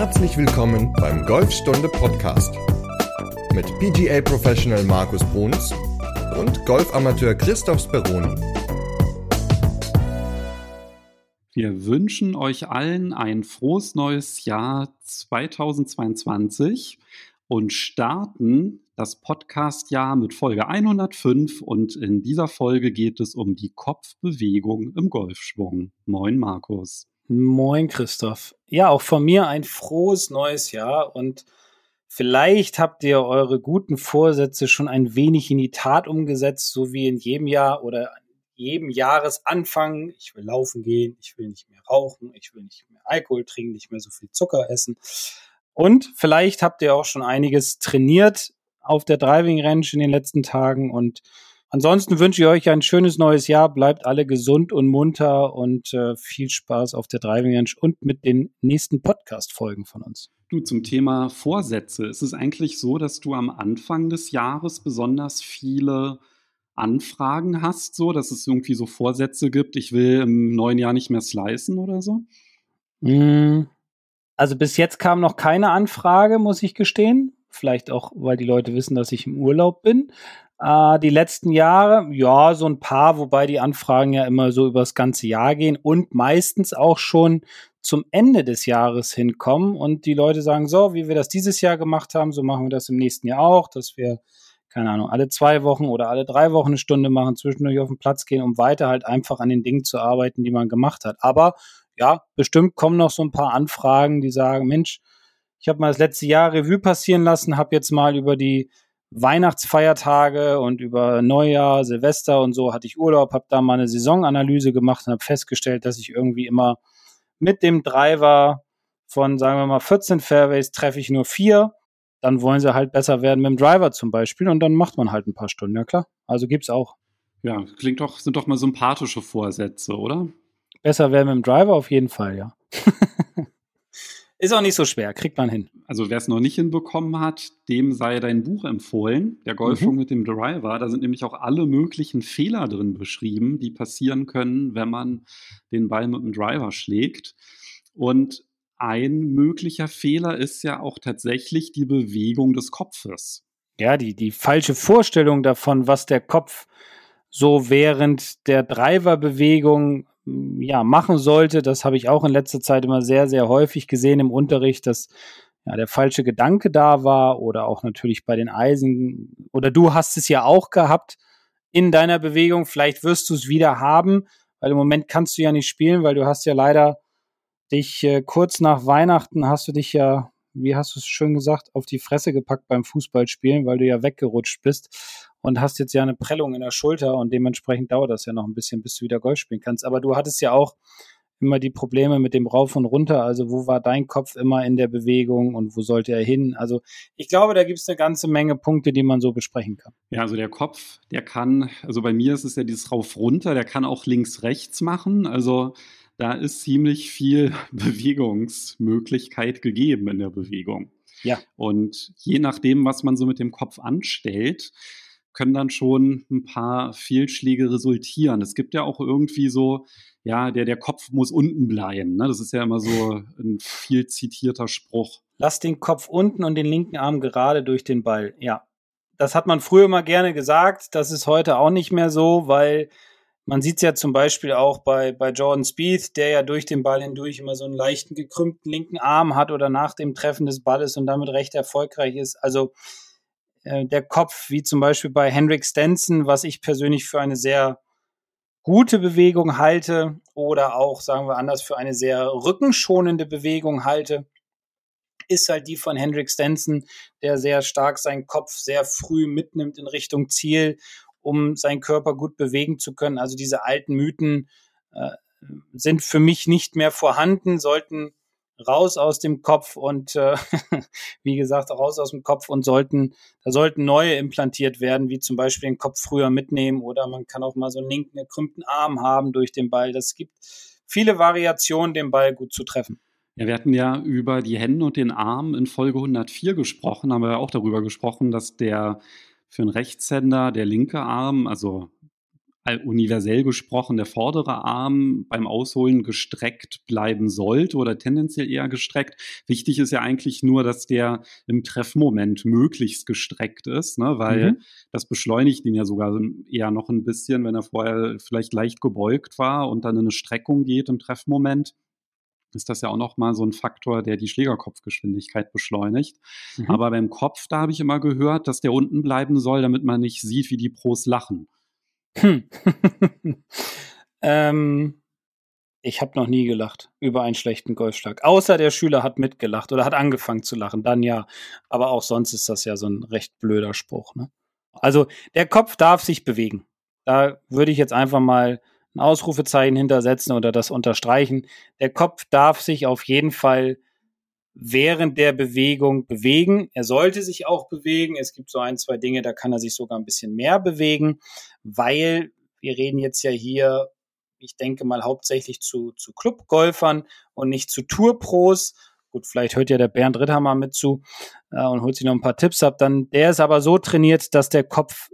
Herzlich willkommen beim Golfstunde Podcast mit PGA Professional Markus Bruns und Golfamateur Christoph Speroni. Wir wünschen euch allen ein frohes neues Jahr 2022 und starten das Podcast-Jahr mit Folge 105 und in dieser Folge geht es um die Kopfbewegung im Golfschwung. Moin Markus. Moin Christoph. Ja, auch von mir ein frohes neues Jahr und vielleicht habt ihr eure guten Vorsätze schon ein wenig in die Tat umgesetzt, so wie in jedem Jahr oder jedem Jahresanfang. Ich will laufen gehen, ich will nicht mehr rauchen, ich will nicht mehr Alkohol trinken, nicht mehr so viel Zucker essen. Und vielleicht habt ihr auch schon einiges trainiert auf der Driving Range in den letzten Tagen. Und ansonsten wünsche ich euch ein schönes neues Jahr. Bleibt alle gesund und munter und äh, viel Spaß auf der Driving Range und mit den nächsten Podcast-Folgen von uns. Du, zum Thema Vorsätze. Ist es eigentlich so, dass du am Anfang des Jahres besonders viele Anfragen hast, so dass es irgendwie so Vorsätze gibt, ich will im neuen Jahr nicht mehr slicen oder so? Mm, also bis jetzt kam noch keine Anfrage, muss ich gestehen. Vielleicht auch, weil die Leute wissen, dass ich im Urlaub bin. Äh, die letzten Jahre, ja, so ein paar, wobei die Anfragen ja immer so übers ganze Jahr gehen und meistens auch schon zum Ende des Jahres hinkommen und die Leute sagen, so, wie wir das dieses Jahr gemacht haben, so machen wir das im nächsten Jahr auch, dass wir, keine Ahnung, alle zwei Wochen oder alle drei Wochen eine Stunde machen, zwischendurch auf den Platz gehen, um weiter halt einfach an den Dingen zu arbeiten, die man gemacht hat. Aber ja, bestimmt kommen noch so ein paar Anfragen, die sagen, Mensch, ich habe mal das letzte Jahr Revue passieren lassen, habe jetzt mal über die Weihnachtsfeiertage und über Neujahr, Silvester und so hatte ich Urlaub, habe da mal eine Saisonanalyse gemacht und habe festgestellt, dass ich irgendwie immer mit dem Driver von, sagen wir mal, 14 Fairways treffe ich nur vier. Dann wollen sie halt besser werden mit dem Driver zum Beispiel und dann macht man halt ein paar Stunden, ja klar. Also gibt's auch. Ja, klingt doch, sind doch mal sympathische Vorsätze, oder? Besser werden mit dem Driver auf jeden Fall, ja. Ist auch nicht so schwer, kriegt man hin. Also wer es noch nicht hinbekommen hat, dem sei dein Buch empfohlen, der Golfschwung mhm. mit dem Driver. Da sind nämlich auch alle möglichen Fehler drin beschrieben, die passieren können, wenn man den Ball mit dem Driver schlägt. Und ein möglicher Fehler ist ja auch tatsächlich die Bewegung des Kopfes. Ja, die, die falsche Vorstellung davon, was der Kopf so während der Driverbewegung ja, machen sollte. Das habe ich auch in letzter Zeit immer sehr, sehr häufig gesehen im Unterricht, dass ja, der falsche Gedanke da war oder auch natürlich bei den Eisen. Oder du hast es ja auch gehabt in deiner Bewegung. Vielleicht wirst du es wieder haben, weil im Moment kannst du ja nicht spielen, weil du hast ja leider dich äh, kurz nach Weihnachten hast du dich ja, wie hast du es schön gesagt, auf die Fresse gepackt beim Fußballspielen, weil du ja weggerutscht bist und hast jetzt ja eine Prellung in der Schulter und dementsprechend dauert das ja noch ein bisschen, bis du wieder Golf spielen kannst. Aber du hattest ja auch immer die Probleme mit dem Rauf und Runter. Also wo war dein Kopf immer in der Bewegung und wo sollte er hin? Also ich glaube, da gibt es eine ganze Menge Punkte, die man so besprechen kann. Ja, also der Kopf, der kann, also bei mir ist es ja dieses Rauf-Runter, der kann auch links-rechts machen. Also da ist ziemlich viel Bewegungsmöglichkeit gegeben in der Bewegung. Ja. Und je nachdem, was man so mit dem Kopf anstellt, können dann schon ein paar Fehlschläge resultieren. Es gibt ja auch irgendwie so, ja, der, der Kopf muss unten bleiben. Ne? Das ist ja immer so ein viel zitierter Spruch. Lass den Kopf unten und den linken Arm gerade durch den Ball. Ja. Das hat man früher mal gerne gesagt. Das ist heute auch nicht mehr so, weil man sieht es ja zum Beispiel auch bei, bei Jordan Spieth, der ja durch den Ball hindurch immer so einen leichten gekrümmten linken Arm hat oder nach dem Treffen des Balles und damit recht erfolgreich ist. Also äh, der Kopf, wie zum Beispiel bei Henrik Stenson, was ich persönlich für eine sehr gute Bewegung halte oder auch, sagen wir anders, für eine sehr rückenschonende Bewegung halte, ist halt die von Henrik Stenson, der sehr stark seinen Kopf sehr früh mitnimmt in Richtung Ziel, um seinen Körper gut bewegen zu können. Also diese alten Mythen äh, sind für mich nicht mehr vorhanden, sollten raus aus dem Kopf und äh, wie gesagt, raus aus dem Kopf und sollten, da sollten neue implantiert werden, wie zum Beispiel den Kopf früher mitnehmen oder man kann auch mal so einen linken gekrümmten Arm haben durch den Ball. Das gibt viele Variationen, den Ball gut zu treffen. Ja, wir hatten ja über die Hände und den Arm in Folge 104 gesprochen, haben wir ja auch darüber gesprochen, dass der für einen Rechtshänder der linke Arm, also universell gesprochen der vordere Arm beim Ausholen gestreckt bleiben sollte oder tendenziell eher gestreckt. Wichtig ist ja eigentlich nur, dass der im Treffmoment möglichst gestreckt ist, ne? weil mhm. das beschleunigt ihn ja sogar eher noch ein bisschen, wenn er vorher vielleicht leicht gebeugt war und dann in eine Streckung geht im Treffmoment ist das ja auch nochmal so ein Faktor, der die Schlägerkopfgeschwindigkeit beschleunigt. Mhm. Aber beim Kopf, da habe ich immer gehört, dass der unten bleiben soll, damit man nicht sieht, wie die Pros lachen. Hm. ähm, ich habe noch nie gelacht über einen schlechten Golfschlag. Außer der Schüler hat mitgelacht oder hat angefangen zu lachen, dann ja. Aber auch sonst ist das ja so ein recht blöder Spruch. Ne? Also der Kopf darf sich bewegen. Da würde ich jetzt einfach mal ein Ausrufezeichen hintersetzen oder das unterstreichen. Der Kopf darf sich auf jeden Fall während der Bewegung bewegen. Er sollte sich auch bewegen. Es gibt so ein, zwei Dinge, da kann er sich sogar ein bisschen mehr bewegen, weil wir reden jetzt ja hier, ich denke mal hauptsächlich zu, zu Clubgolfern und nicht zu Tourpros. Gut, vielleicht hört ja der Bernd Ritthammer mit zu äh, und holt sich noch ein paar Tipps ab. Dann, der ist aber so trainiert, dass der Kopf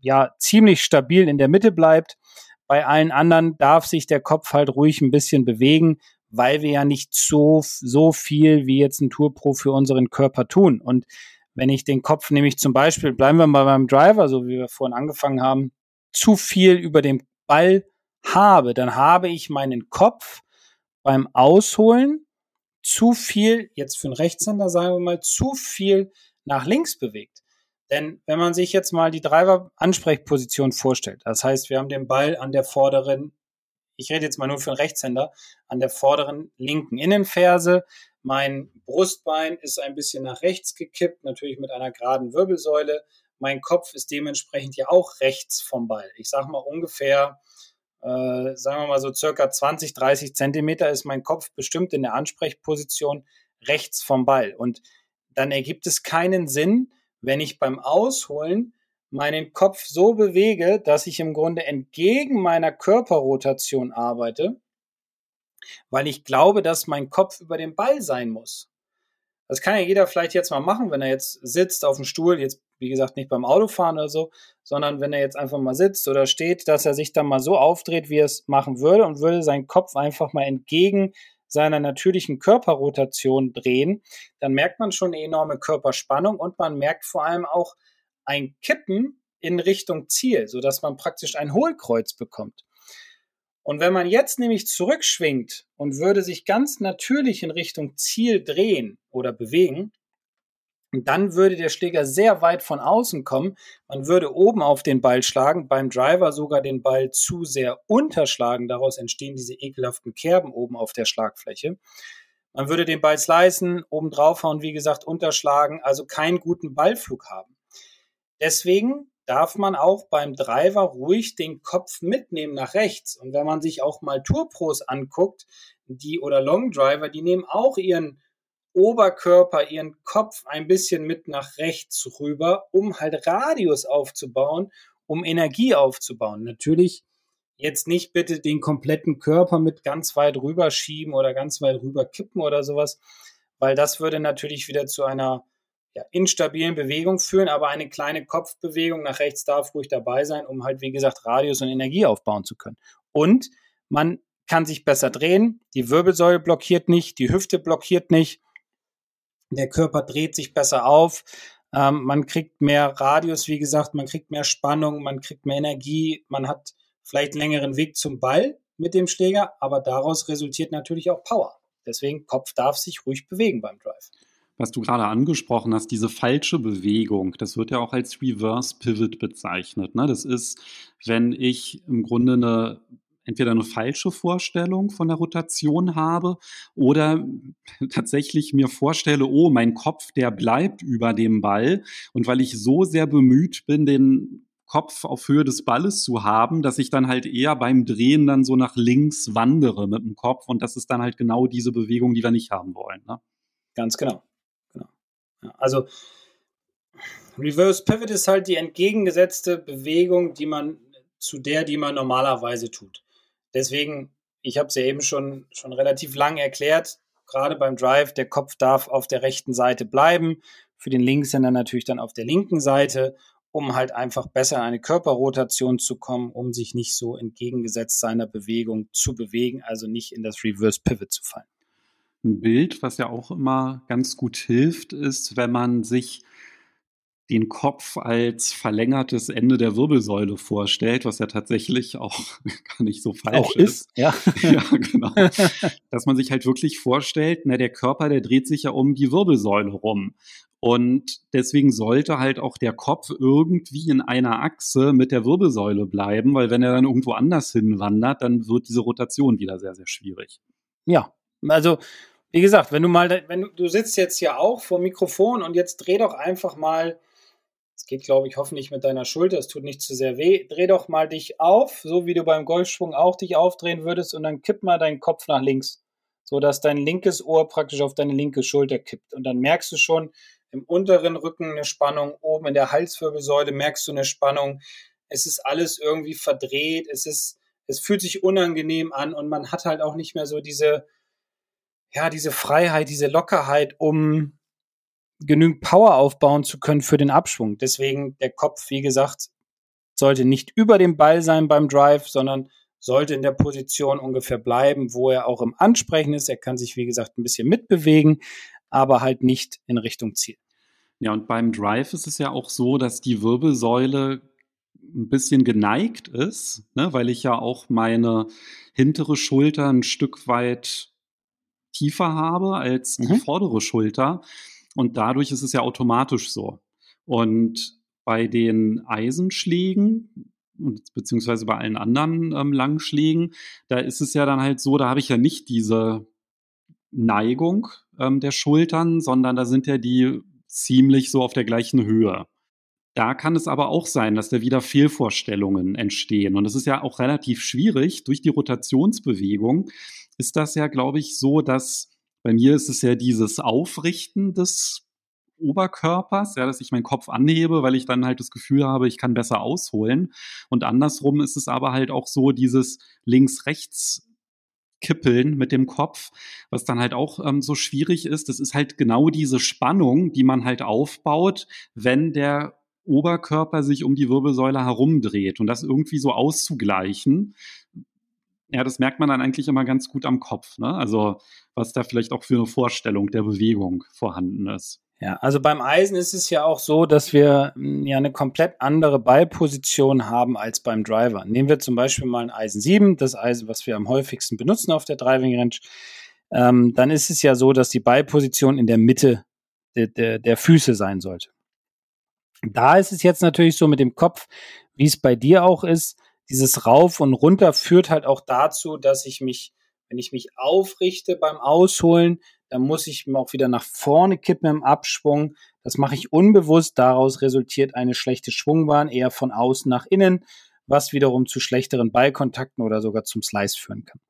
ja ziemlich stabil in der Mitte bleibt. Bei allen anderen darf sich der Kopf halt ruhig ein bisschen bewegen, weil wir ja nicht so, so viel wie jetzt ein Tourpro für unseren Körper tun. Und wenn ich den Kopf nämlich zum Beispiel, bleiben wir mal beim Driver, so wie wir vorhin angefangen haben, zu viel über dem Ball habe, dann habe ich meinen Kopf beim Ausholen zu viel, jetzt für einen Rechtshänder sagen wir mal, zu viel nach links bewegt. Denn wenn man sich jetzt mal die Driver-Ansprechposition vorstellt, das heißt, wir haben den Ball an der vorderen ich rede jetzt mal nur für einen Rechtshänder, an der vorderen linken Innenferse. Mein Brustbein ist ein bisschen nach rechts gekippt, natürlich mit einer geraden Wirbelsäule. Mein Kopf ist dementsprechend ja auch rechts vom Ball. Ich sage mal ungefähr, äh, sagen wir mal so circa 20, 30 Zentimeter ist mein Kopf bestimmt in der Ansprechposition rechts vom Ball. Und dann ergibt es keinen Sinn, wenn ich beim Ausholen meinen Kopf so bewege, dass ich im Grunde entgegen meiner Körperrotation arbeite, weil ich glaube, dass mein Kopf über dem Ball sein muss. Das kann ja jeder vielleicht jetzt mal machen, wenn er jetzt sitzt auf dem Stuhl, jetzt wie gesagt nicht beim Autofahren oder so, sondern wenn er jetzt einfach mal sitzt oder steht, dass er sich dann mal so aufdreht, wie er es machen würde und würde seinen Kopf einfach mal entgegen seiner natürlichen Körperrotation drehen, dann merkt man schon eine enorme Körperspannung und man merkt vor allem auch, ein Kippen in Richtung Ziel, sodass man praktisch ein Hohlkreuz bekommt. Und wenn man jetzt nämlich zurückschwingt und würde sich ganz natürlich in Richtung Ziel drehen oder bewegen, dann würde der Schläger sehr weit von außen kommen. Man würde oben auf den Ball schlagen, beim Driver sogar den Ball zu sehr unterschlagen. Daraus entstehen diese ekelhaften Kerben oben auf der Schlagfläche. Man würde den Ball slicen, oben draufhauen, wie gesagt, unterschlagen, also keinen guten Ballflug haben. Deswegen darf man auch beim Driver ruhig den Kopf mitnehmen nach rechts. Und wenn man sich auch mal Tourpros anguckt, die oder Long Driver, die nehmen auch ihren Oberkörper, ihren Kopf ein bisschen mit nach rechts rüber, um halt Radius aufzubauen, um Energie aufzubauen. Natürlich jetzt nicht bitte den kompletten Körper mit ganz weit rüber schieben oder ganz weit rüber kippen oder sowas, weil das würde natürlich wieder zu einer ja, instabilen Bewegung führen, aber eine kleine Kopfbewegung nach rechts darf ruhig dabei sein, um halt, wie gesagt, Radius und Energie aufbauen zu können. Und man kann sich besser drehen, die Wirbelsäule blockiert nicht, die Hüfte blockiert nicht, der Körper dreht sich besser auf, ähm, man kriegt mehr Radius, wie gesagt, man kriegt mehr Spannung, man kriegt mehr Energie, man hat vielleicht längeren Weg zum Ball mit dem Schläger, aber daraus resultiert natürlich auch Power. Deswegen Kopf darf sich ruhig bewegen beim Drive was du gerade angesprochen hast, diese falsche Bewegung, das wird ja auch als Reverse Pivot bezeichnet. Ne? Das ist, wenn ich im Grunde eine entweder eine falsche Vorstellung von der Rotation habe oder tatsächlich mir vorstelle, oh, mein Kopf, der bleibt über dem Ball. Und weil ich so sehr bemüht bin, den Kopf auf Höhe des Balles zu haben, dass ich dann halt eher beim Drehen dann so nach links wandere mit dem Kopf. Und das ist dann halt genau diese Bewegung, die wir nicht haben wollen. Ne? Ganz genau. Also Reverse Pivot ist halt die entgegengesetzte Bewegung, die man zu der, die man normalerweise tut. Deswegen, ich habe es ja eben schon, schon relativ lang erklärt, gerade beim Drive, der Kopf darf auf der rechten Seite bleiben, für den Linkshänder natürlich dann auf der linken Seite um halt einfach besser in eine Körperrotation zu kommen, um sich nicht so entgegengesetzt seiner Bewegung zu bewegen, also nicht in das Reverse Pivot zu fallen. Ein Bild, was ja auch immer ganz gut hilft, ist, wenn man sich den Kopf als verlängertes Ende der Wirbelsäule vorstellt, was ja tatsächlich auch gar nicht so falsch auch ist. ist. Ja. ja, genau. Dass man sich halt wirklich vorstellt, na, der Körper, der dreht sich ja um die Wirbelsäule rum. Und deswegen sollte halt auch der Kopf irgendwie in einer Achse mit der Wirbelsäule bleiben, weil wenn er dann irgendwo anders hinwandert, dann wird diese Rotation wieder sehr, sehr schwierig. Ja, also wie gesagt, wenn du mal, wenn du, du sitzt jetzt hier auch vor Mikrofon und jetzt dreh doch einfach mal es geht, glaube ich, hoffentlich mit deiner Schulter. Es tut nicht zu sehr weh. Dreh doch mal dich auf, so wie du beim Golfschwung auch dich aufdrehen würdest, und dann kipp mal deinen Kopf nach links, so dass dein linkes Ohr praktisch auf deine linke Schulter kippt. Und dann merkst du schon im unteren Rücken eine Spannung, oben in der Halswirbelsäule merkst du eine Spannung. Es ist alles irgendwie verdreht. Es ist, es fühlt sich unangenehm an und man hat halt auch nicht mehr so diese, ja, diese Freiheit, diese Lockerheit, um genügend Power aufbauen zu können für den Abschwung. Deswegen der Kopf, wie gesagt, sollte nicht über dem Ball sein beim Drive, sondern sollte in der Position ungefähr bleiben, wo er auch im Ansprechen ist. Er kann sich, wie gesagt, ein bisschen mitbewegen, aber halt nicht in Richtung Ziel. Ja, und beim Drive ist es ja auch so, dass die Wirbelsäule ein bisschen geneigt ist, ne, weil ich ja auch meine hintere Schulter ein Stück weit tiefer habe als die mhm. vordere Schulter. Und dadurch ist es ja automatisch so. Und bei den Eisenschlägen, beziehungsweise bei allen anderen ähm, Langschlägen, da ist es ja dann halt so, da habe ich ja nicht diese Neigung ähm, der Schultern, sondern da sind ja die ziemlich so auf der gleichen Höhe. Da kann es aber auch sein, dass da wieder Fehlvorstellungen entstehen. Und es ist ja auch relativ schwierig. Durch die Rotationsbewegung ist das ja, glaube ich, so, dass bei mir ist es ja dieses Aufrichten des Oberkörpers, ja, dass ich meinen Kopf anhebe, weil ich dann halt das Gefühl habe, ich kann besser ausholen. Und andersrum ist es aber halt auch so dieses links-rechts Kippeln mit dem Kopf, was dann halt auch ähm, so schwierig ist. Das ist halt genau diese Spannung, die man halt aufbaut, wenn der Oberkörper sich um die Wirbelsäule herumdreht und das irgendwie so auszugleichen, ja, das merkt man dann eigentlich immer ganz gut am Kopf. Ne? Also was da vielleicht auch für eine Vorstellung der Bewegung vorhanden ist. Ja, also beim Eisen ist es ja auch so, dass wir hm, ja eine komplett andere Ballposition haben als beim Driver. Nehmen wir zum Beispiel mal ein Eisen 7, das Eisen, was wir am häufigsten benutzen auf der Driving Range. Ähm, dann ist es ja so, dass die Ballposition in der Mitte de, de, der Füße sein sollte. Da ist es jetzt natürlich so mit dem Kopf, wie es bei dir auch ist, dieses Rauf und Runter führt halt auch dazu, dass ich mich, wenn ich mich aufrichte beim Ausholen, dann muss ich auch wieder nach vorne kippen im Abschwung. Das mache ich unbewusst. Daraus resultiert eine schlechte Schwungbahn, eher von außen nach innen, was wiederum zu schlechteren Ballkontakten oder sogar zum Slice führen kann.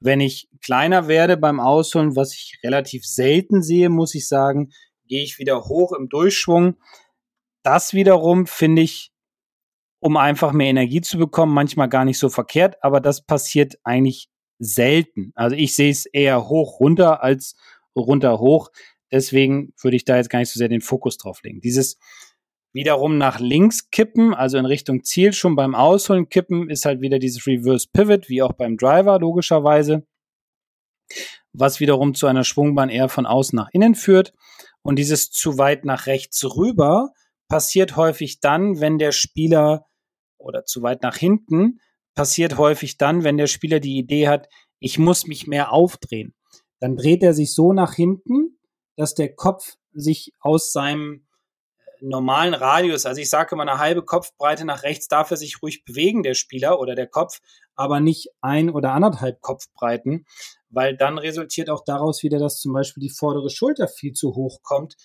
Wenn ich kleiner werde beim Ausholen, was ich relativ selten sehe, muss ich sagen, gehe ich wieder hoch im Durchschwung. Das wiederum finde ich um einfach mehr Energie zu bekommen. Manchmal gar nicht so verkehrt, aber das passiert eigentlich selten. Also ich sehe es eher hoch runter als runter hoch. Deswegen würde ich da jetzt gar nicht so sehr den Fokus drauf legen. Dieses wiederum nach links kippen, also in Richtung Ziel schon beim Ausholen kippen, ist halt wieder dieses Reverse Pivot, wie auch beim Driver logischerweise, was wiederum zu einer Schwungbahn eher von außen nach innen führt. Und dieses zu weit nach rechts rüber passiert häufig dann, wenn der Spieler oder zu weit nach hinten passiert häufig dann, wenn der Spieler die Idee hat, ich muss mich mehr aufdrehen. Dann dreht er sich so nach hinten, dass der Kopf sich aus seinem äh, normalen Radius, also ich sage immer eine halbe Kopfbreite nach rechts, darf er sich ruhig bewegen, der Spieler oder der Kopf, aber nicht ein oder anderthalb Kopfbreiten, weil dann resultiert auch daraus wieder, dass zum Beispiel die vordere Schulter viel zu hoch kommt,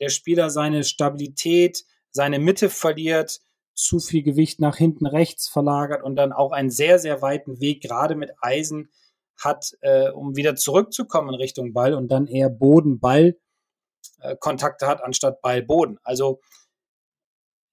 der Spieler seine Stabilität, seine Mitte verliert, zu viel Gewicht nach hinten rechts verlagert und dann auch einen sehr, sehr weiten Weg, gerade mit Eisen, hat, äh, um wieder zurückzukommen in Richtung Ball und dann eher Boden-Ball-Kontakte äh, hat, anstatt Ball-Boden. Also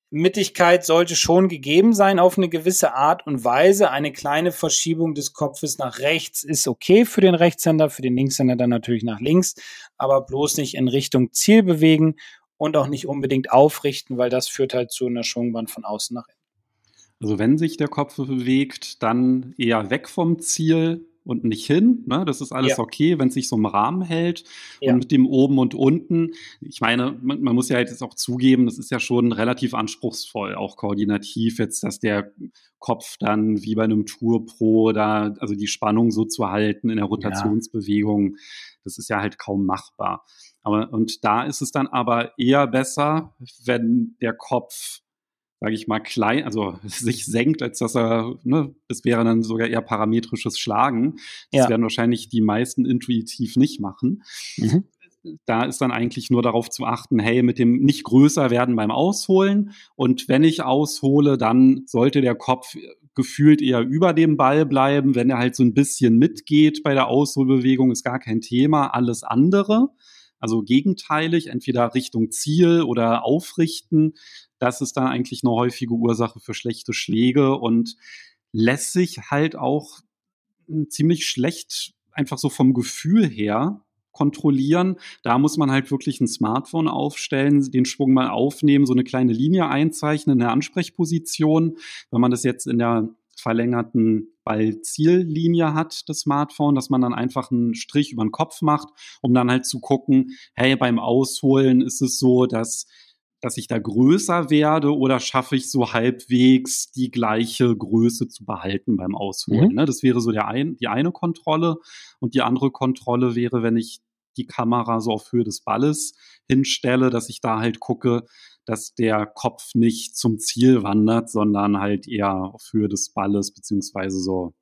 Mittigkeit sollte schon gegeben sein auf eine gewisse Art und Weise. Eine kleine Verschiebung des Kopfes nach rechts ist okay für den Rechtshänder, für den Linkshänder dann natürlich nach links, aber bloß nicht in Richtung Ziel bewegen und auch nicht unbedingt aufrichten, weil das führt halt zu einer Schwungbahn von außen nach innen. Also wenn sich der Kopf bewegt, dann eher weg vom Ziel und nicht hin. Ne? Das ist alles ja. okay, wenn es sich so im Rahmen hält. Ja. Und mit dem oben und unten, ich meine, man, man, muss ja jetzt auch zugeben, das ist ja schon relativ anspruchsvoll, auch koordinativ jetzt, dass der Kopf dann wie bei einem Tour Pro da, also die Spannung so zu halten in der Rotationsbewegung, ja. das ist ja halt kaum machbar. Aber, und da ist es dann aber eher besser, wenn der Kopf sage ich mal, klein, also sich senkt, als dass er, ne, das wäre dann sogar eher parametrisches Schlagen. Das ja. werden wahrscheinlich die meisten intuitiv nicht machen. Mhm. Da ist dann eigentlich nur darauf zu achten, hey, mit dem nicht größer werden beim Ausholen. Und wenn ich aushole, dann sollte der Kopf gefühlt eher über dem Ball bleiben. Wenn er halt so ein bisschen mitgeht bei der Ausholbewegung, ist gar kein Thema. Alles andere, also gegenteilig, entweder Richtung Ziel oder aufrichten, das ist dann eigentlich eine häufige Ursache für schlechte Schläge und lässt sich halt auch hm, ziemlich schlecht einfach so vom Gefühl her kontrollieren. Da muss man halt wirklich ein Smartphone aufstellen, den Schwung mal aufnehmen, so eine kleine Linie einzeichnen, eine Ansprechposition. Wenn man das jetzt in der verlängerten Ball-Ziellinie hat, das Smartphone, dass man dann einfach einen Strich über den Kopf macht, um dann halt zu gucken, hey, beim Ausholen ist es so, dass dass ich da größer werde oder schaffe ich so halbwegs die gleiche Größe zu behalten beim Ausholen? Mhm. Ne? Das wäre so der ein, die eine Kontrolle. Und die andere Kontrolle wäre, wenn ich die Kamera so auf Höhe des Balles hinstelle, dass ich da halt gucke, dass der Kopf nicht zum Ziel wandert, sondern halt eher auf Höhe des Balles beziehungsweise so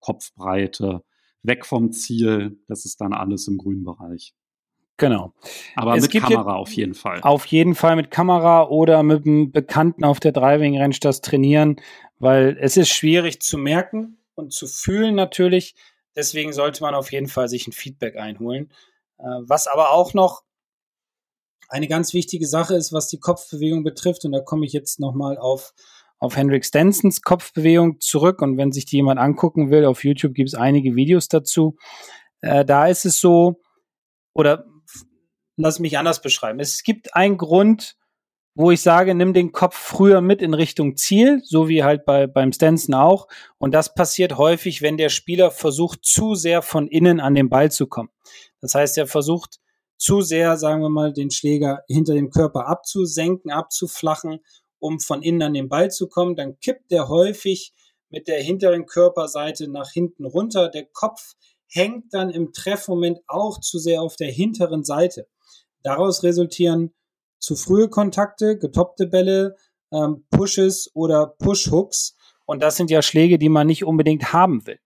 Kopfbreite weg vom Ziel. Das ist dann alles im grünen Bereich. Genau. Aber es mit Kamera auf jeden Fall. Auf jeden Fall mit Kamera oder mit einem Bekannten auf der Driving Range das trainieren, weil es ist schwierig zu merken und zu fühlen natürlich. Deswegen sollte man auf jeden Fall sich ein Feedback einholen. Äh, was aber auch noch eine ganz wichtige Sache ist, was die Kopfbewegung betrifft, und da komme ich jetzt nochmal auf, auf Henrik Stensons Kopfbewegung zurück. Und wenn sich die jemand angucken will, auf YouTube gibt es einige Videos dazu. Äh, da ist es so, oder lass mich anders beschreiben. Es gibt einen Grund, wo ich sage, nimm den Kopf früher mit in Richtung Ziel, so wie halt bei, beim Stanson auch. Und das passiert häufig, wenn der Spieler versucht, zu sehr von innen an den Ball zu kommen. Das heißt, er versucht zu sehr, sagen wir mal, den Schläger hinter dem Körper abzusenken, abzuflachen, um von innen an den Ball zu kommen. Dann kippt er häufig mit der hinteren Körperseite nach hinten runter. Der Kopf hängt dann im Treffmoment auch zu sehr auf der hinteren Seite. Daraus resultieren zu frühe Kontakte, getoppte Bälle, ähm, Pushes oder Push-Hooks. Und das sind ja Schläge, die man nicht unbedingt haben will.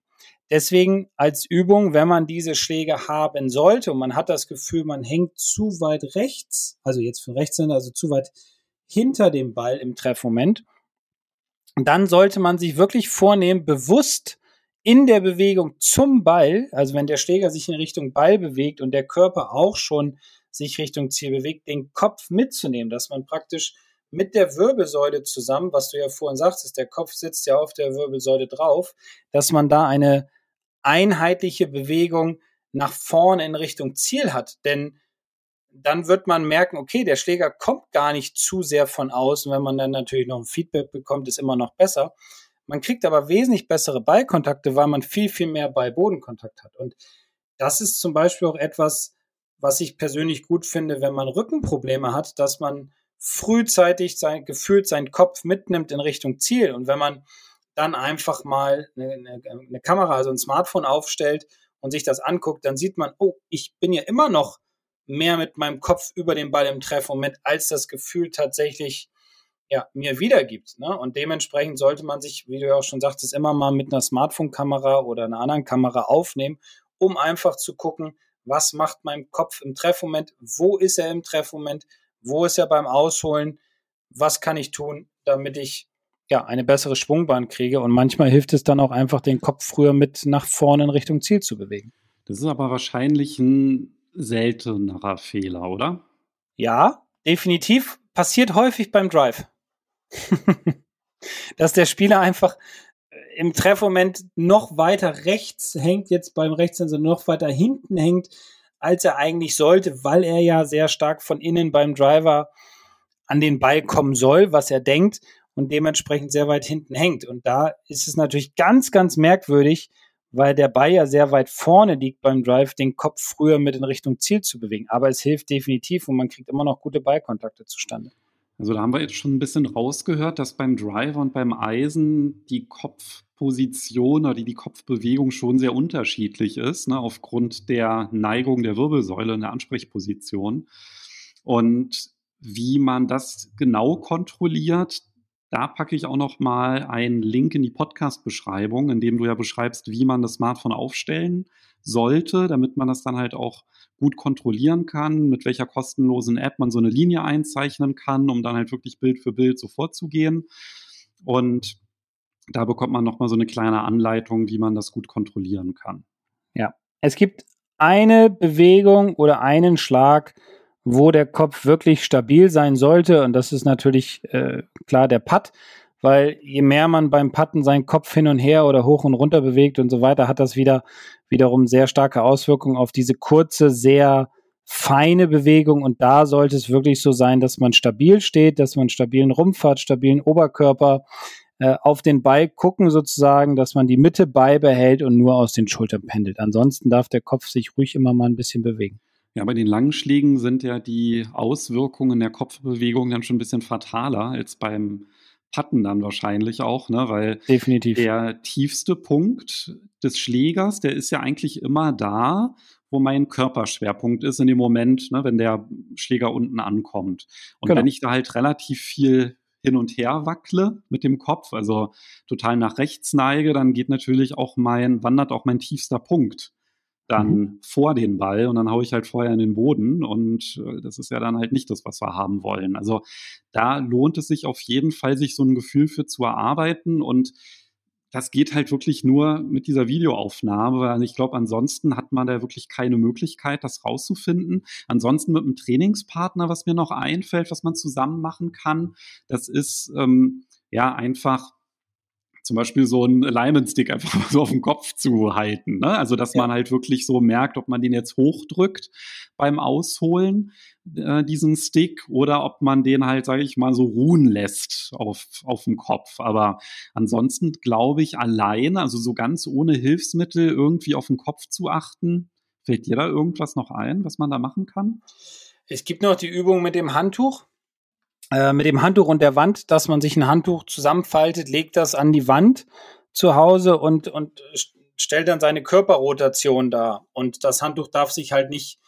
Deswegen als Übung, wenn man diese Schläge haben sollte und man hat das Gefühl, man hängt zu weit rechts, also jetzt von rechts, also zu weit hinter dem Ball im Treffmoment, dann sollte man sich wirklich vornehmen, bewusst in der Bewegung zum Ball, also wenn der Schläger sich in Richtung Ball bewegt und der Körper auch schon sich Richtung Ziel bewegt, den Kopf mitzunehmen, dass man praktisch mit der Wirbelsäule zusammen, was du ja vorhin sagtest, der Kopf sitzt ja auf der Wirbelsäule drauf, dass man da eine einheitliche Bewegung nach vorne in Richtung Ziel hat. Denn dann wird man merken, okay, der Schläger kommt gar nicht zu sehr von außen. Wenn man dann natürlich noch ein Feedback bekommt, ist immer noch besser. Man kriegt aber wesentlich bessere Ballkontakte, weil man viel, viel mehr Ball-Bodenkontakt hat. Und das ist zum Beispiel auch etwas, was ich persönlich gut finde, wenn man Rückenprobleme hat, dass man frühzeitig sein, gefühlt seinen Kopf mitnimmt in Richtung Ziel. Und wenn man dann einfach mal eine, eine, eine Kamera, also ein Smartphone aufstellt und sich das anguckt, dann sieht man, oh, ich bin ja immer noch mehr mit meinem Kopf über den Ball im Treffmoment, als das Gefühl tatsächlich ja, mir wiedergibt. Ne? Und dementsprechend sollte man sich, wie du ja auch schon sagtest, immer mal mit einer Smartphone-Kamera oder einer anderen Kamera aufnehmen, um einfach zu gucken, was macht mein Kopf im Treffmoment, wo ist er im Treffmoment, wo ist er beim Ausholen, was kann ich tun, damit ich ja eine bessere Schwungbahn kriege. Und manchmal hilft es dann auch einfach, den Kopf früher mit nach vorne in Richtung Ziel zu bewegen. Das ist aber wahrscheinlich ein seltenerer Fehler, oder? Ja, definitiv. Passiert häufig beim Drive. Dass der Spieler einfach im Treffmoment noch weiter rechts hängt, jetzt beim Rechtshänder noch weiter hinten hängt, als er eigentlich sollte, weil er ja sehr stark von innen beim Driver an den Ball kommen soll, was er denkt und dementsprechend sehr weit hinten hängt. Und da ist es natürlich ganz, ganz merkwürdig, weil der Ball ja sehr weit vorne liegt beim Drive, den Kopf früher mit in Richtung Ziel zu bewegen. Aber es hilft definitiv und man kriegt immer noch gute Ballkontakte zustande. Also da haben wir jetzt schon ein bisschen rausgehört, dass beim Driver und beim Eisen die Kopfposition oder die, Kopfbewegung schon sehr unterschiedlich ist, ne, aufgrund der Neigung der Wirbelsäule in der Ansprechposition. Und wie man das genau kontrolliert, da packe ich auch noch mal einen Link in die Podcast-Beschreibung, in dem du ja beschreibst, wie man das Smartphone aufstellen sollte, damit man das dann halt auch gut kontrollieren kann, mit welcher kostenlosen App man so eine Linie einzeichnen kann, um dann halt wirklich Bild für Bild so vorzugehen. Und da bekommt man noch mal so eine kleine Anleitung, wie man das gut kontrollieren kann. Ja, es gibt eine Bewegung oder einen Schlag, wo der Kopf wirklich stabil sein sollte. Und das ist natürlich äh, klar der Putt, weil je mehr man beim Putten seinen Kopf hin und her oder hoch und runter bewegt und so weiter, hat das wieder wiederum sehr starke Auswirkungen auf diese kurze, sehr feine Bewegung. Und da sollte es wirklich so sein, dass man stabil steht, dass man stabilen Rumpf hat, stabilen Oberkörper, äh, auf den Ball gucken sozusagen, dass man die Mitte beibehält und nur aus den Schultern pendelt. Ansonsten darf der Kopf sich ruhig immer mal ein bisschen bewegen. Ja, bei den langen Schlägen sind ja die Auswirkungen der Kopfbewegung dann schon ein bisschen fataler als beim Patten dann wahrscheinlich auch, ne? weil Definitiv. der tiefste Punkt des Schlägers, der ist ja eigentlich immer da, wo mein Körperschwerpunkt ist in dem Moment, ne, wenn der Schläger unten ankommt. Und genau. wenn ich da halt relativ viel hin und her wackle mit dem Kopf, also total nach rechts neige, dann geht natürlich auch mein, wandert auch mein tiefster Punkt dann mhm. vor den Ball und dann haue ich halt vorher in den Boden und äh, das ist ja dann halt nicht das, was wir haben wollen. Also da lohnt es sich auf jeden Fall, sich so ein Gefühl für zu erarbeiten und das geht halt wirklich nur mit dieser Videoaufnahme, weil ich glaube, ansonsten hat man da wirklich keine Möglichkeit, das rauszufinden. Ansonsten mit einem Trainingspartner, was mir noch einfällt, was man zusammen machen kann, das ist ähm, ja einfach zum Beispiel so einen Alignment-Stick einfach so auf den Kopf zu halten. Ne? Also, dass ja. man halt wirklich so merkt, ob man den jetzt hochdrückt beim Ausholen, äh, diesen Stick, oder ob man den halt, sage ich mal, so ruhen lässt auf, auf dem Kopf. Aber ansonsten glaube ich, alleine, also so ganz ohne Hilfsmittel irgendwie auf den Kopf zu achten, fällt dir da irgendwas noch ein, was man da machen kann? Es gibt noch die Übung mit dem Handtuch. Äh, mit dem Handtuch und der Wand, dass man sich ein Handtuch zusammenfaltet, legt das an die Wand zu Hause und, und stellt dann seine Körperrotation da. Und das Handtuch darf sich halt nicht,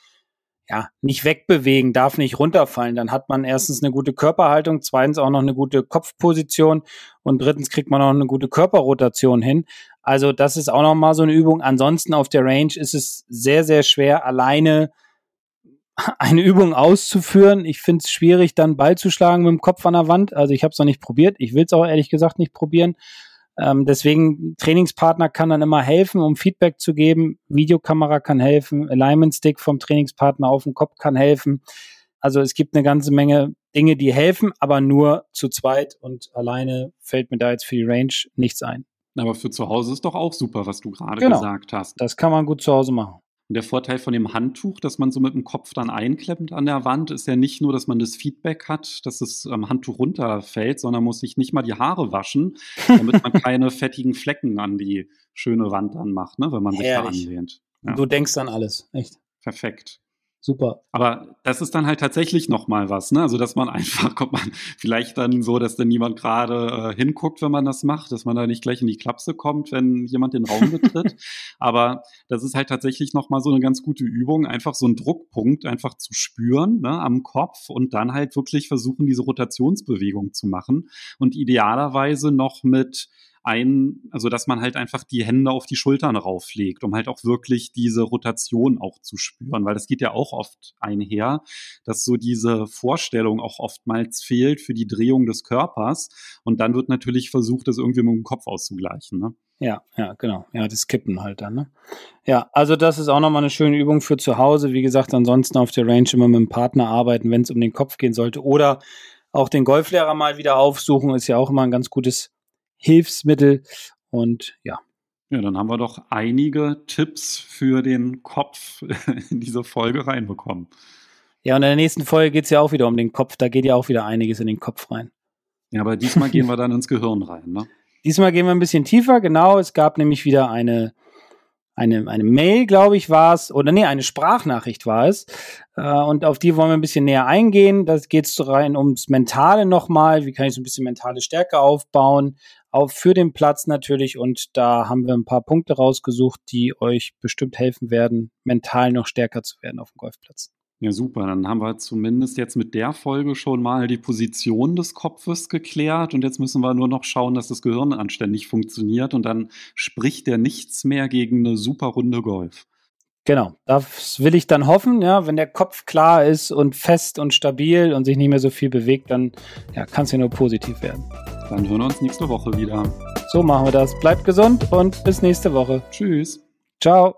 ja, nicht wegbewegen, darf nicht runterfallen. Dann hat man erstens eine gute Körperhaltung, zweitens auch noch eine gute Kopfposition und drittens kriegt man auch eine gute Körperrotation hin. Also das ist auch noch mal so eine Übung. Ansonsten auf der Range ist es sehr, sehr schwer, alleine eine Übung auszuführen. Ich finde es schwierig, dann Ball zu schlagen mit dem Kopf an der Wand. Also ich habe es noch nicht probiert. Ich will es auch ehrlich gesagt nicht probieren. Ähm, deswegen Trainingspartner kann dann immer helfen, um Feedback zu geben. Videokamera kann helfen. Alignment Stick vom Trainingspartner auf dem Kopf kann helfen. Also es gibt eine ganze Menge Dinge, die helfen, aber nur zu zweit und alleine fällt mir da jetzt für die Range nichts ein. Aber für zu Hause ist doch auch super, was du gerade genau. gesagt hast. Das kann man gut zu Hause machen. Und der Vorteil von dem Handtuch, das man so mit dem Kopf dann einklemmt an der Wand, ist ja nicht nur, dass man das Feedback hat, dass das ähm, Handtuch runterfällt, sondern muss sich nicht mal die Haare waschen, damit man keine fettigen Flecken an die schöne Wand dann macht, ne, wenn man Herrlich. sich da anlehnt. Ja. Du denkst an alles, echt. Perfekt. Super. Aber das ist dann halt tatsächlich nochmal was, ne? Also, dass man einfach, kommt man vielleicht dann so, dass dann niemand gerade äh, hinguckt, wenn man das macht, dass man da nicht gleich in die Klapse kommt, wenn jemand den Raum betritt. Aber das ist halt tatsächlich nochmal so eine ganz gute Übung, einfach so einen Druckpunkt einfach zu spüren, ne, am Kopf und dann halt wirklich versuchen, diese Rotationsbewegung zu machen und idealerweise noch mit ein, also dass man halt einfach die Hände auf die Schultern rauflegt, um halt auch wirklich diese Rotation auch zu spüren, weil das geht ja auch oft einher, dass so diese Vorstellung auch oftmals fehlt für die Drehung des Körpers und dann wird natürlich versucht, das irgendwie mit dem Kopf auszugleichen. Ne? Ja, ja, genau. Ja, das Kippen halt dann. Ne? Ja, also das ist auch nochmal eine schöne Übung für zu Hause. Wie gesagt, ansonsten auf der Range immer mit dem Partner arbeiten, wenn es um den Kopf gehen sollte. Oder auch den Golflehrer mal wieder aufsuchen, ist ja auch immer ein ganz gutes Hilfsmittel. Und ja, Ja, dann haben wir doch einige Tipps für den Kopf in diese Folge reinbekommen. Ja, und in der nächsten Folge geht es ja auch wieder um den Kopf. Da geht ja auch wieder einiges in den Kopf rein. Ja, aber diesmal gehen wir dann ins Gehirn rein, ne? Diesmal gehen wir ein bisschen tiefer, genau. Es gab nämlich wieder eine, eine, eine Mail, glaube ich, war es, oder nee, eine Sprachnachricht war es. Äh, und auf die wollen wir ein bisschen näher eingehen. Da geht es rein ums Mentale nochmal. Wie kann ich so ein bisschen mentale Stärke aufbauen? Auch für den Platz natürlich. Und da haben wir ein paar Punkte rausgesucht, die euch bestimmt helfen werden, mental noch stärker zu werden auf dem Golfplatz. Ja, super. Dann haben wir zumindest jetzt mit der Folge schon mal die Position des Kopfes geklärt und jetzt müssen wir nur noch schauen, dass das Gehirn anständig funktioniert und dann spricht der nichts mehr gegen eine super Runde Golf. Genau, das will ich dann hoffen, ja, wenn der Kopf klar ist und fest und stabil und sich nicht mehr so viel bewegt, dann ja, kann es ja nur positiv werden. Dann hören wir uns nächste Woche wieder. So machen wir das. Bleibt gesund und bis nächste Woche. Tschüss. Ciao.